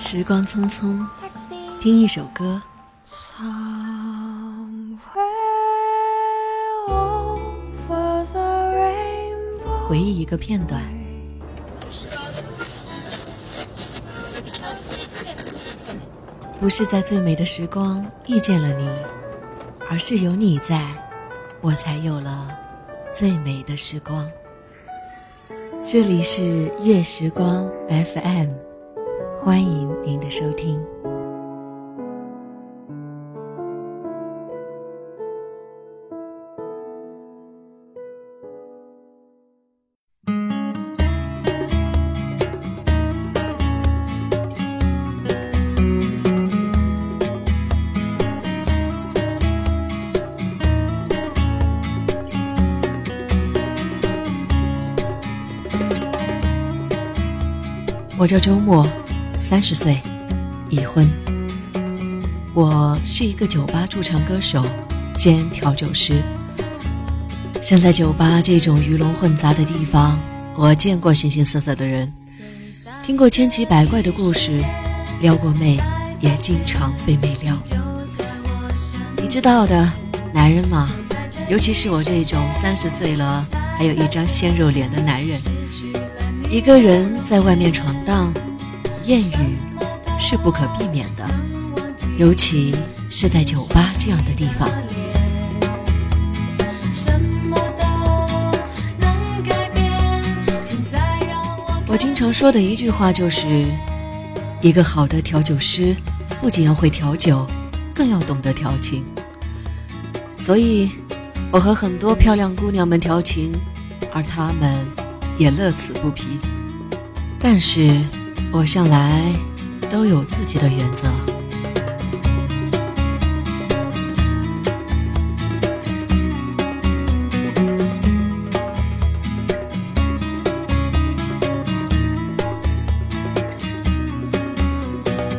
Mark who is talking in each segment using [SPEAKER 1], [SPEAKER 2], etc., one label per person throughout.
[SPEAKER 1] 时光匆匆，听一首歌，回忆一个片段。不是在最美的时光遇见了你，而是有你在，我才有了最美的时光。这里是月时光 FM，欢迎您的收听。我叫周末，三十岁，已婚。我是一个酒吧驻唱歌手兼调酒师。身在酒吧这种鱼龙混杂的地方，我见过形形色色的人，听过千奇百怪的故事，撩过妹，也经常被妹撩。你知道的，男人嘛，尤其是我这种三十岁了还有一张鲜肉脸的男人。一个人在外面闯荡，艳遇是不可避免的，尤其是在酒吧这样的地方。
[SPEAKER 2] 我
[SPEAKER 1] 经常说的一句话就是：一个好的调酒师，不仅要会调酒，更要懂得调情。所以，我和很多漂亮姑娘们调情，而她们也乐此不疲。但是，我向来都有自己的原则。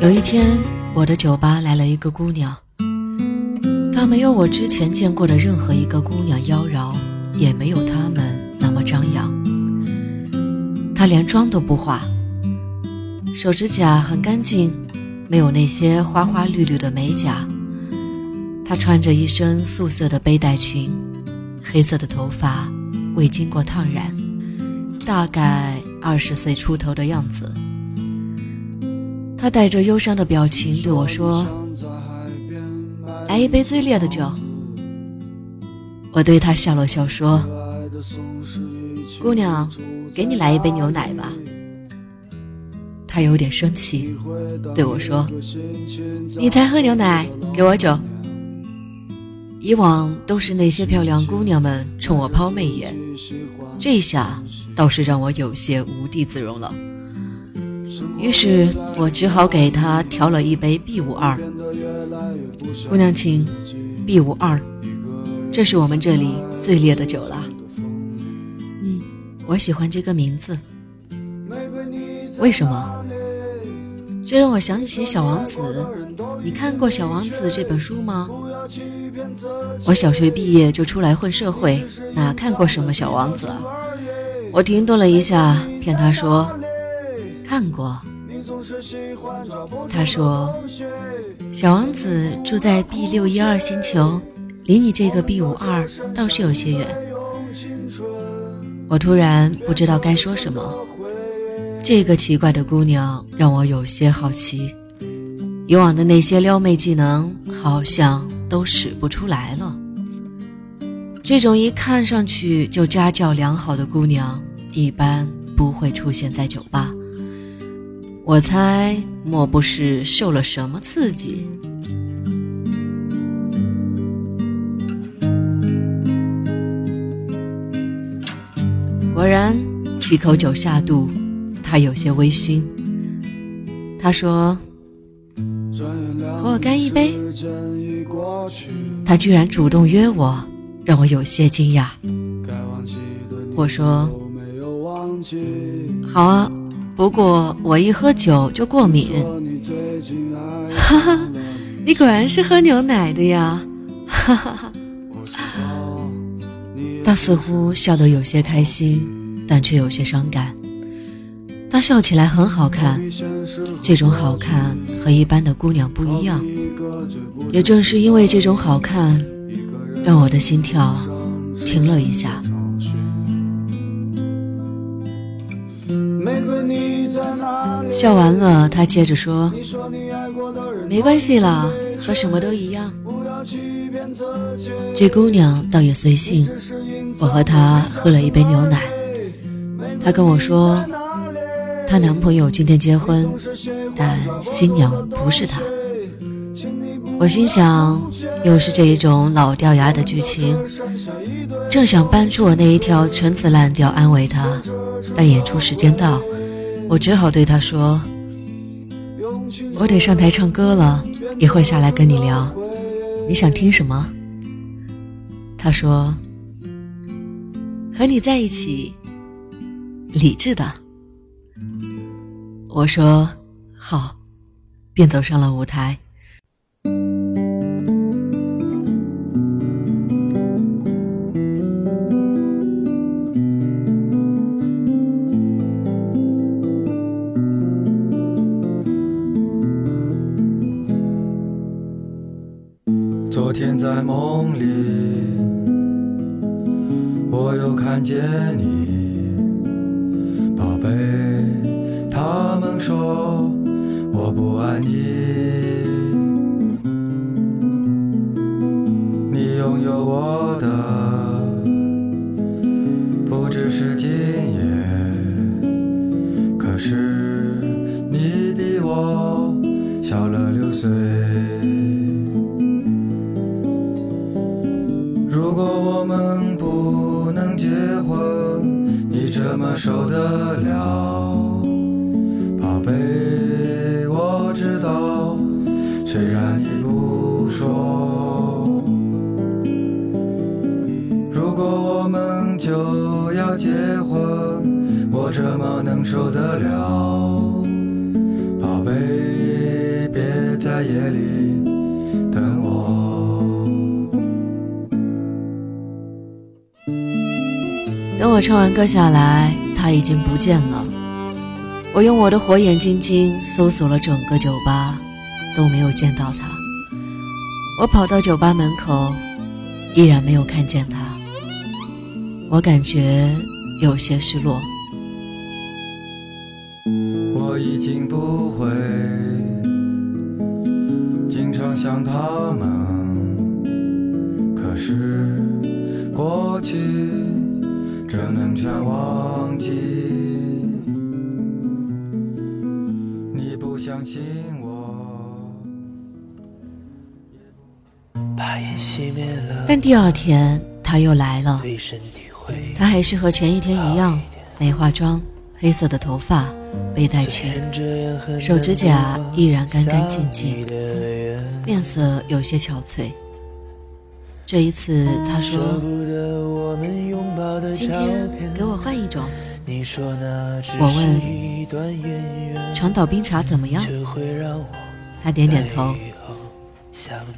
[SPEAKER 1] 有一天，我的酒吧来了一个姑娘，她没有我之前见过的任何一个姑娘妖娆，也没有她们那么张扬。她连妆都不化，手指甲很干净，没有那些花花绿绿的美甲。她穿着一身素色的背带裙，黑色的头发未经过烫染，大概二十岁出头的样子。他带着忧伤的表情对我说：“来一杯最烈的酒。”我对他笑了笑说：“姑娘，给你来一杯牛奶吧。”他有点生气，对我说：“你才喝牛奶，给我酒。”以往都是那些漂亮姑娘们冲我抛媚眼，这下倒是让我有些无地自容了。于是我只好给她调了一杯 B 五二。姑娘请，B 五二，这是我们这里最烈的酒了。嗯，我喜欢这个名字。为什么？这让我想起《小王子》。你看过《小王子》这本书吗？我小学毕业就出来混社会，哪看过什么《小王子》啊？我停顿了一下，骗他说。看过，他说：“小王子住在 B 六一二星球，离你这个 B 五二倒是有些远。”我突然不知道该说什么。这个奇怪的姑娘让我有些好奇，以往的那些撩妹技能好像都使不出来了。这种一看上去就家教良好的姑娘，一般不会出现在酒吧。我猜，莫不是受了什么刺激？果然，几口酒下肚，他有些微醺。他说：“和我干一杯。”他居然主动约我，让我有些惊讶。我说：“好啊。”不过我一喝酒就过敏，哈哈，你果然是喝牛奶的呀，哈哈哈。他似乎笑得有些开心，但却有些伤感。她笑起来很好看，这种好看和一般的姑娘不一样。也正是因为这种好看，让我的心跳停了一下。笑完了，她接着说：“没关系啦，和什么都一样。”这姑娘倒也随性，我和她喝了一杯牛奶。她跟我说，她男朋友今天结婚，但新娘不是她。我心想，又是这一种老掉牙的剧情。正想搬出我那一条陈词滥调安慰她，但演出时间到，我只好对她说：“我得上台唱歌了，一会下来跟你聊。你想听什么？”她说：“和你在一起，理智的。”我说：“好。”便走上了舞台。
[SPEAKER 3] 我不爱你，你拥有我的不只是今夜，可是你比我小了六岁。如果我们不能结婚，你怎么受得了？受得了？宝贝，别在夜里等我。
[SPEAKER 1] 等我唱完歌下来，他已经不见了。我用我的火眼金睛搜索了整个酒吧，都没有见到他。我跑到酒吧门口，依然没有看见他。我感觉有些失落。
[SPEAKER 3] 我已经不会经常想他们，可是过去怎能全忘记？你不相信我，
[SPEAKER 4] 把烟熄灭了，
[SPEAKER 1] 但第二天他又来了，他还是和前一天一样，没化妆，黑色的头发，背带裙，手指甲依然干干净净，面色有些憔悴。这一次，他说
[SPEAKER 4] 不得我们拥抱的：“照
[SPEAKER 1] 今天。给我换一种我问长岛冰茶怎么样
[SPEAKER 4] 却会让我？”
[SPEAKER 1] 他点点头。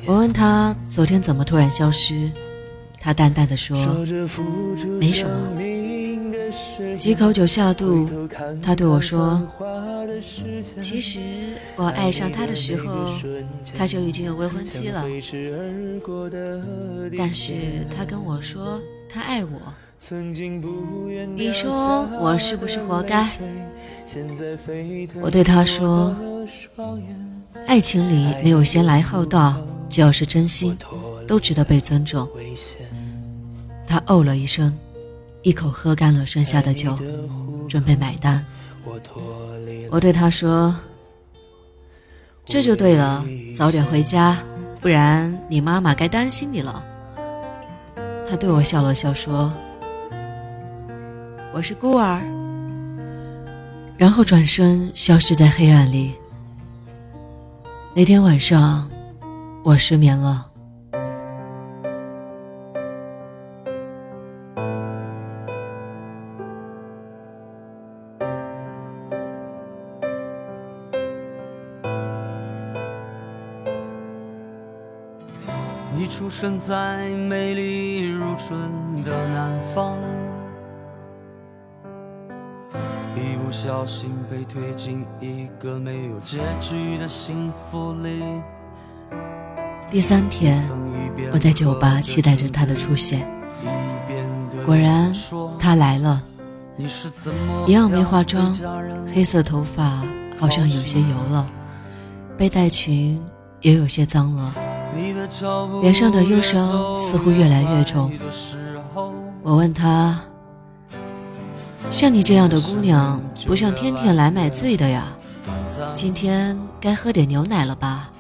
[SPEAKER 1] 我问他昨天怎么突然消失，他淡淡的说没什么
[SPEAKER 4] 生命的时：“间
[SPEAKER 1] 几口酒下肚，他对我说其实我爱上他的时候，他就已经有未婚妻了。但是他跟我说他爱我，你说我是不是活该？我对他说爱情里没有先来后到，只要是真心，都值得被尊重。他哦了一声，一口喝干了剩下的酒，准备买单。
[SPEAKER 4] 我
[SPEAKER 1] 对他说：“这就对了，早点回家，不然你妈妈该担心你了。”他对我笑了笑说：“我是孤儿。”然后转身消失在黑暗里。那天晚上，我失眠了。
[SPEAKER 5] 生在美丽如春的南方，一不不小心被推进一个没有结局的幸福里。
[SPEAKER 1] 第三天，我在酒吧期待着他的出现，果然他来了，一样没化妆，黑色头发好像有些油了，背带裙也有些脏了，脸上的忧伤似乎越来越重。我问他：“像你这样的姑娘，不像天天来买醉的呀，今天该喝点牛奶了吧？”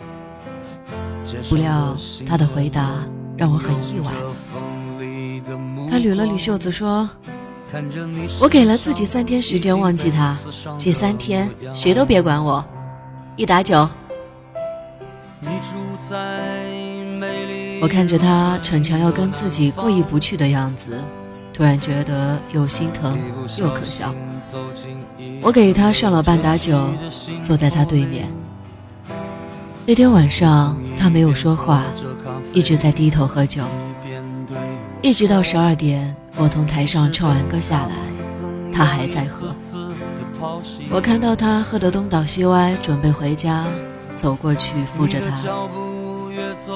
[SPEAKER 1] 不料他的回答让我很意外。他捋了捋袖子说：“我给了自己三天时间忘记他，这三天谁都别管我，一打酒。”我看着他逞强要跟自己过意不去的样子，突然觉得又心疼又可笑。我给他上了半打酒，坐在他对面。那天晚上，他没有说话，一直在低头喝酒，一直到十二点，我从台上唱完歌下来，他还在喝。我看到他喝得东倒西歪，准备回家，走过去扶着他：“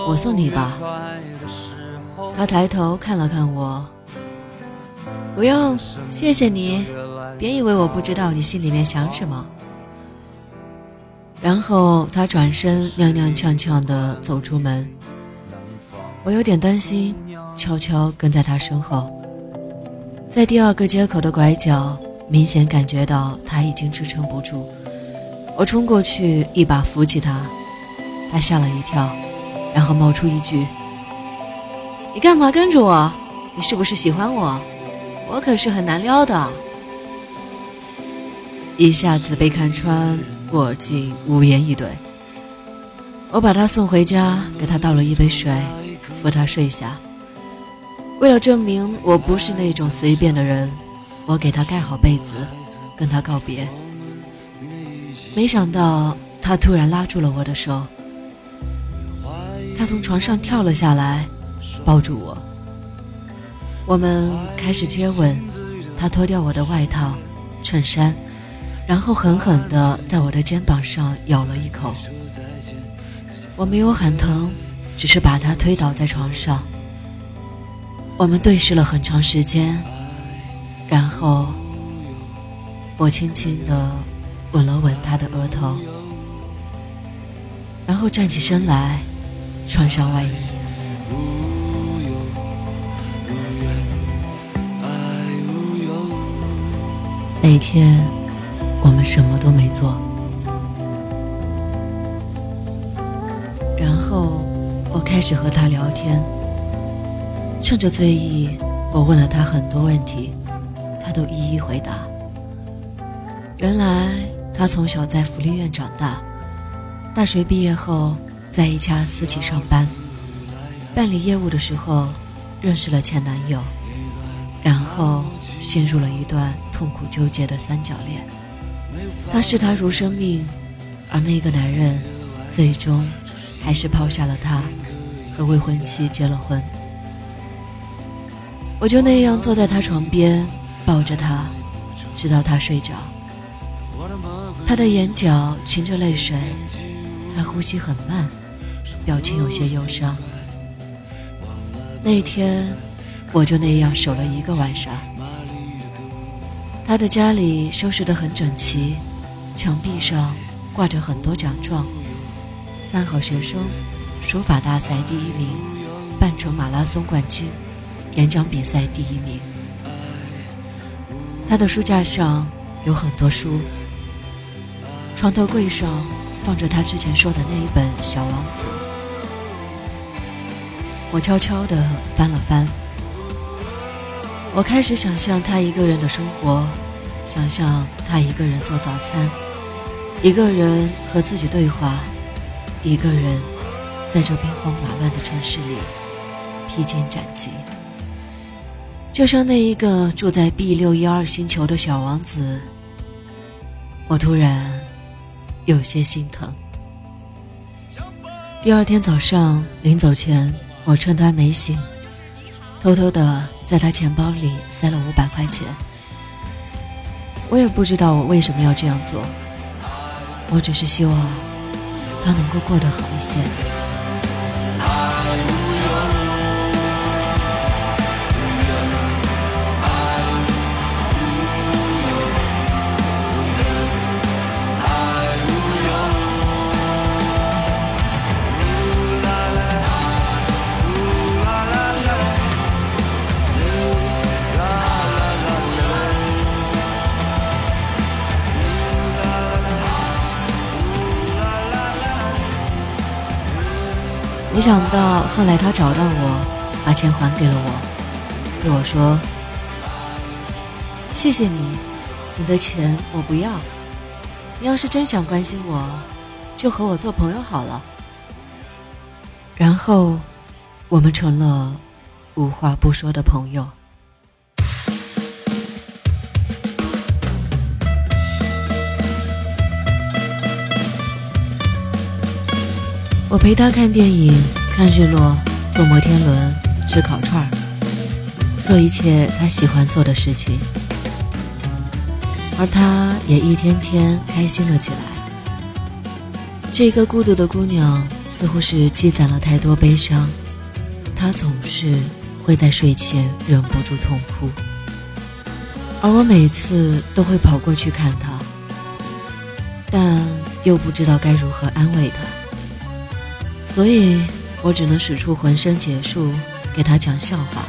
[SPEAKER 1] 我送你吧。”他抬头看了看我：“不用，谢谢你，别以为我不知道你心里面想什么。”然后他转身踉踉跄跄地走出门，我有点担心，悄悄跟在他身后。在第二个街口的拐角，明显感觉到他已经支撑不住，我冲过去一把扶起他，他吓了一跳，然后冒出一句：“你干嘛跟着我？你是不是喜欢我？我可是很难撩的。”一下子被看穿。我竟无言以对。我把他送回家，给他倒了一杯水，扶他睡下。为了证明我不是那种随便的人，我给他盖好被子，跟他告别。没想到他突然拉住了我的手，他从床上跳了下来，抱住我。我们开始接吻，他脱掉我的外套、衬衫。然后狠狠地在我的肩膀上咬了一口，我没有喊疼，只是把他推倒在床上。我们对视了很长时间，然后我轻轻地吻了吻他的额头，然后站起身来，穿上外衣。无忧无怨，爱无忧那天。我们什么都没做，然后我开始和他聊天。趁着醉意，我问了他很多问题，他都一一回答。原来他从小在福利院长大，大学毕业后在一家私企上班，办理业务的时候认识了前男友，然后陷入了一段痛苦纠结的三角恋。他视她如生命，而那个男人最终还是抛下了她，和未婚妻结了婚。我就那样坐在他床边，抱着他，直到他睡着。他的眼角噙着泪水，他呼吸很慢，表情有些忧伤。那天，我就那样守了一个晚上。他的家里收拾得很整齐，墙壁上挂着很多奖状：三好学生、书法大赛第一名、半程马拉松冠军、演讲比赛第一名。他的书架上有很多书，床头柜上放着他之前说的那一本《小王子》。我悄悄地翻了翻。我开始想象他一个人的生活，想象他一个人做早餐，一个人和自己对话，一个人在这兵荒马乱的城市里披荆斩棘，就像那一个住在 B 六一二星球的小王子。我突然有些心疼。第二天早上临走前，我趁他没醒，偷偷的。在他钱包里塞了五百块钱，我也不知道我为什么要这样做，我只是希望他能够过得好一些。没想到后来他找到我，把钱还给了我，对我说：“谢谢你，你的钱我不要。你要是真想关心我，就和我做朋友好了。”然后，我们成了无话不说的朋友。我陪他看电影、看日落、坐摩天轮、吃烤串儿，做一切他喜欢做的事情，而他也一天天开心了起来。这个孤独的姑娘似乎是积攒了太多悲伤，她总是会在睡前忍不住痛哭，而我每次都会跑过去看她，但又不知道该如何安慰她。所以我只能使出浑身解数给他讲笑话，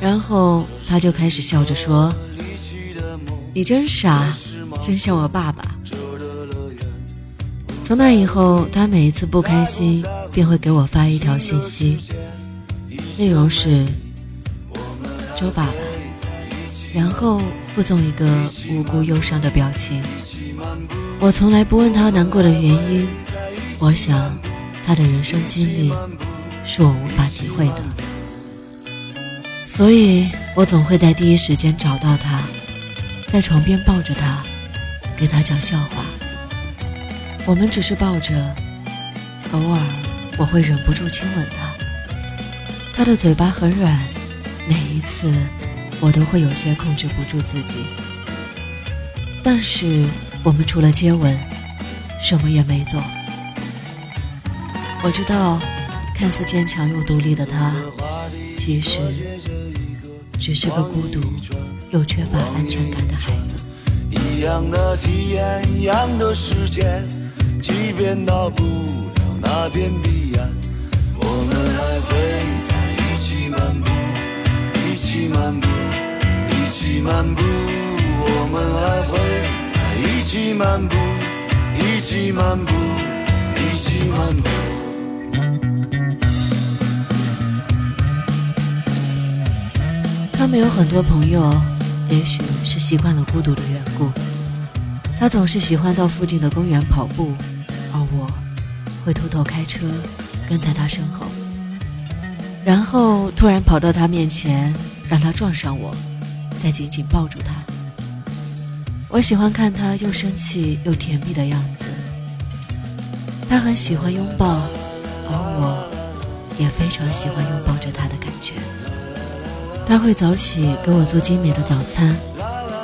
[SPEAKER 1] 然后他就开始笑着说：“你真傻，真像我爸爸。”从那以后，他每一次不开心便会给我发一条信息，内容是“周爸爸”，然后附送一个无辜忧伤的表情。我从来不问他难过的原因，我想。他的人生经历是我无法体会的，所以我总会在第一时间找到他，在床边抱着他，给他讲笑话。我们只是抱着，偶尔我会忍不住亲吻他。他的嘴巴很软，每一次我都会有些控制不住自己。但是我们除了接吻，什么也没做。我知道，看似坚强又独立的他，其实只是个孤独又缺乏安全感的孩子。
[SPEAKER 6] 一样的体验，一样的时间，即便到不了那片彼岸，我们还会在一起漫步，一起漫步，一起漫步。我们还会在一起漫步，一起漫步，一起漫步。
[SPEAKER 1] 他们有很多朋友，也许是习惯了孤独的缘故。他总是喜欢到附近的公园跑步，而我会偷偷开车跟在他身后，然后突然跑到他面前，让他撞上我，再紧紧抱住他。我喜欢看他又生气又甜蜜的样子。他很喜欢拥抱，而我也非常喜欢拥抱着他的感觉。他会早起给我做精美的早餐，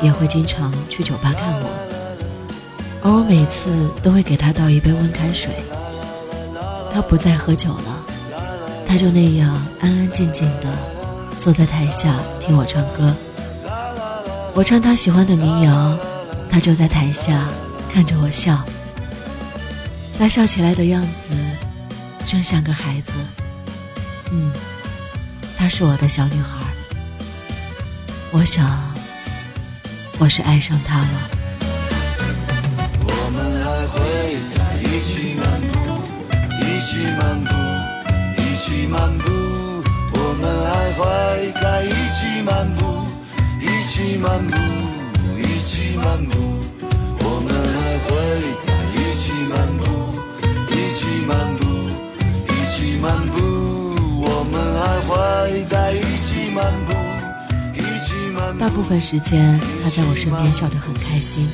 [SPEAKER 1] 也会经常去酒吧看我，而我每次都会给他倒一杯温开水。他不再喝酒了，他就那样安安静静的坐在台下听我唱歌。我唱他喜欢的民谣，他就在台下看着我笑。他笑起来的样子，真像个孩子。嗯，她是我的小女孩。我想，我是爱上他了。
[SPEAKER 6] 我们还会在一起漫步，一起漫步，一起漫步。我们还会在一起漫步，一起漫步，一起漫步。我们还会在一起漫步，
[SPEAKER 1] 大部分时间，他在我身边笑得很开心，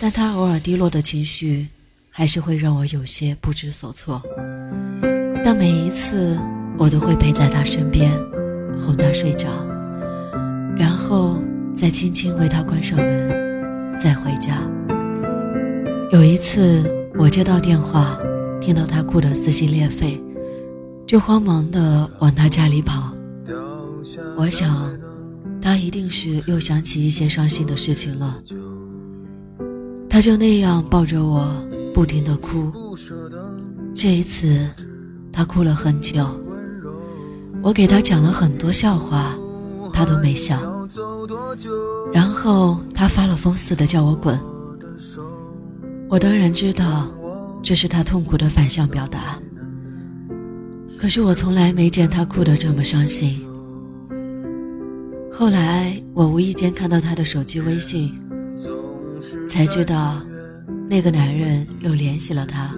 [SPEAKER 1] 但他偶尔低落的情绪，还是会让我有些不知所措。但每一次，我都会陪在他身边，哄他睡着，然后再轻轻为他关上门，再回家。有一次，我接到电话，听到他哭得撕心裂肺，就慌忙地往他家里跑。我想，他一定是又想起一些伤心的事情了。他就那样抱着我，不停地哭。这一次，他哭了很久。我给他讲了很多笑话，他都没笑。然后他发了疯似的叫我滚。我当然知道，这是他痛苦的反向表达。可是我从来没见他哭得这么伤心。后来我无意间看到他的手机微信。才知道，那个男人又联系了他，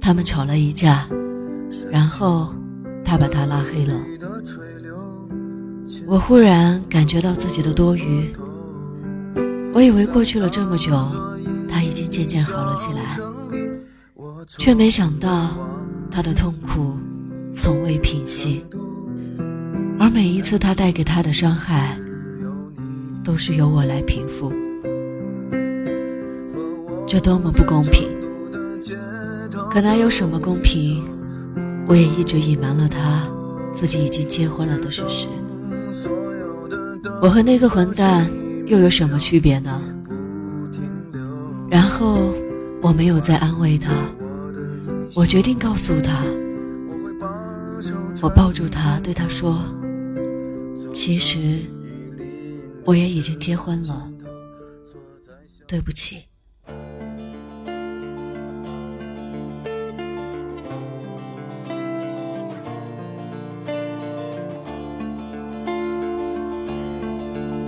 [SPEAKER 1] 他们吵了一架，然后他把他拉黑了。我忽然感觉到自己的多余，我以为过去了这么久，他已经渐渐好了起来，却没想到他的痛苦从未平息，而每一次他带给他的伤害，都是由我来平复。这多么不公平！可哪有什么公平？我也一直隐瞒了他自己已经结婚了的事实。我和那个混蛋又有什么区别呢？然后我没有再安慰他，我决定告诉他。我抱住他，对他说：“其实我也已经结婚了，对不起。”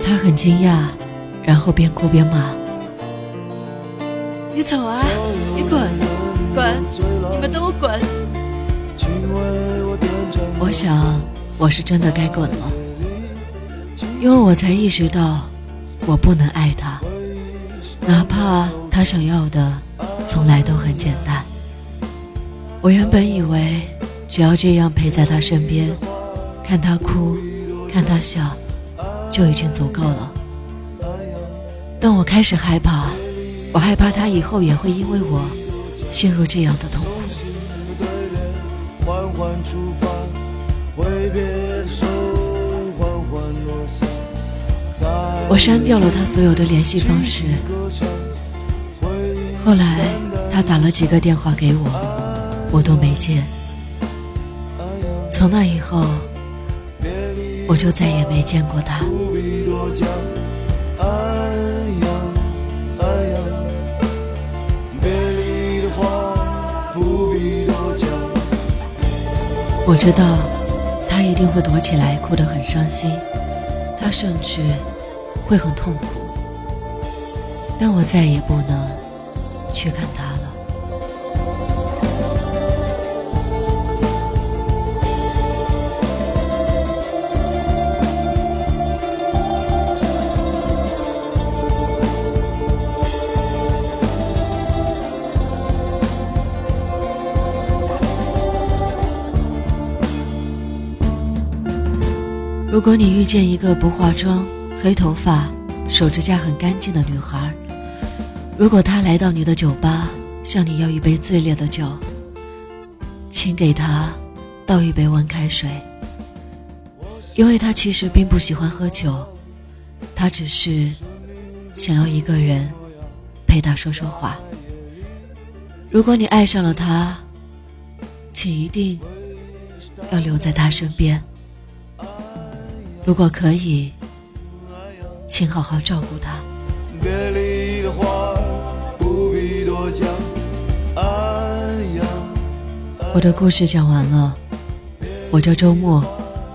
[SPEAKER 1] 他很惊讶，然后边哭边骂：“你走啊！你滚，滚！你们都滚！”我想，我是真的该滚了，因为我才意识到，我不能爱他，哪怕他想要的从来都很简单。我原本以为，只要这样陪在他身边，看他哭，看他笑。就已经足够了，但我开始害怕，我害怕他以后也会因为我陷入这样的痛苦。我删掉了他所有的联系方式，后来他打了几个电话给我，我都没接。从那以后。我就再也没见过他。我知道，他一定会躲起来，哭得很伤心，他甚至会很痛苦。但我再也不能去看他了。如果你遇见一个不化妆、黑头发、手指甲很干净的女孩，如果她来到你的酒吧，向你要一杯最烈的酒，请给她倒一杯温开水，因为她其实并不喜欢喝酒，她只是想要一个人陪她说说话。如果你爱上了他，请一定要留在他身边。如果可以，请好好照顾他。我的故事讲完了。我叫周末，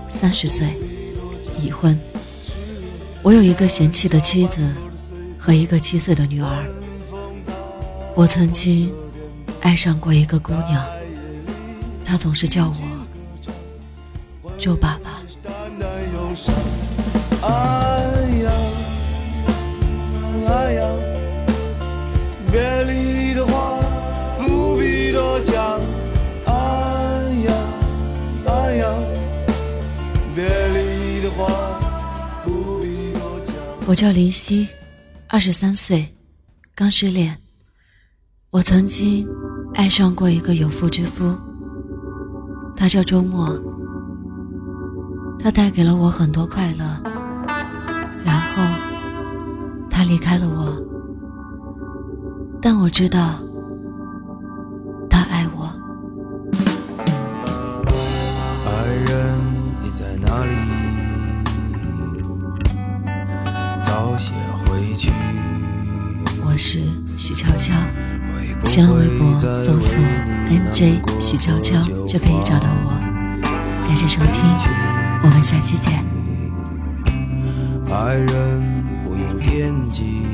[SPEAKER 1] 三十岁，已婚。我有一个贤妻的妻子和一个七岁的女儿。我曾经爱上过一个姑娘，她总是叫我周爸爸。我叫林夕，二十三岁，刚失恋。我曾经爱上过一个有妇之夫，他叫周末。他带给了我很多快乐，然后他离开了我。但我知道，我是许悄悄，新浪微博搜索 “nj 许悄悄”就可以找到我。感谢收听，我们下期见。
[SPEAKER 5] 爱人不用惦记，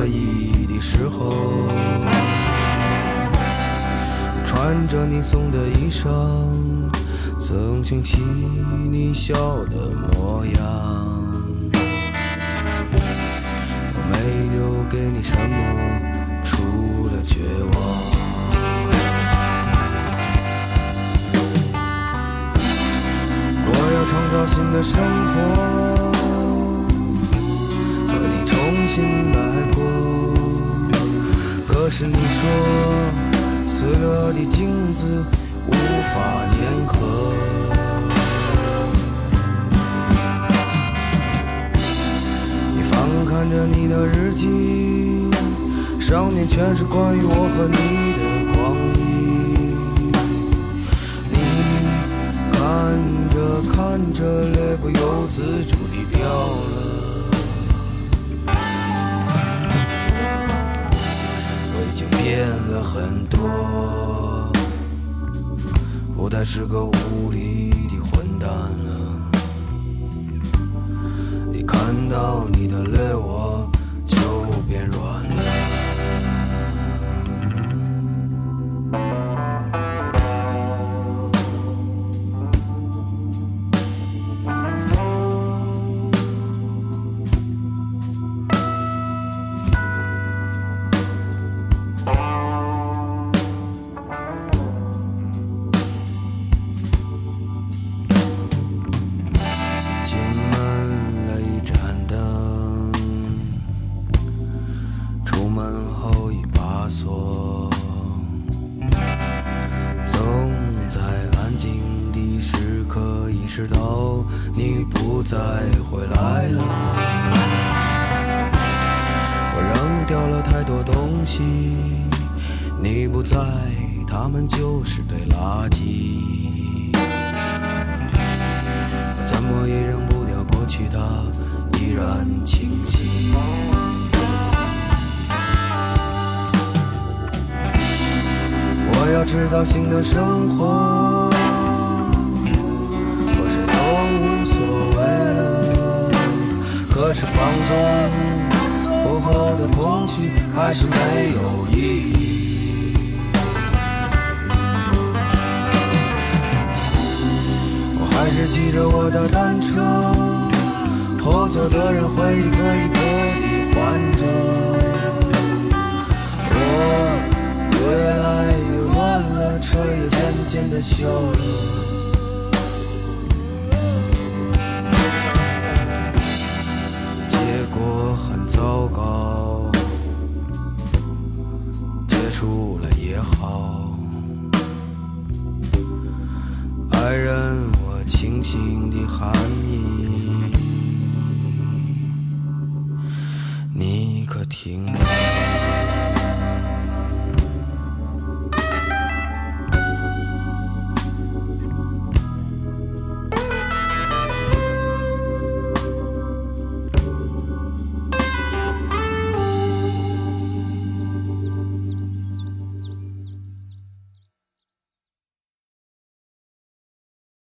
[SPEAKER 5] 压抑的时候，穿着你送的衣裳，曾想起你笑的模样。我没留给你什么，除了绝望。我要创造新的生活，重新来过。可是你说，撕了的镜子无法粘合。你翻看着你的日记，上面全是关于我和你的光阴。他是个无理的混蛋了。你看到刻意识到你不再回来了。我扔掉了太多东西，你不在，他们就是堆垃圾。我怎么也扔不掉过去，它依然清晰。我要知道新的生活，无所谓了。可是放纵薄荷的空虚还是没有意义。我还是骑着我的单车，后座的人会一个一个地换着。我越来越乱了，车也渐渐的锈了。糟糕，结束了也好。爱人，我轻轻地喊你，你可听到？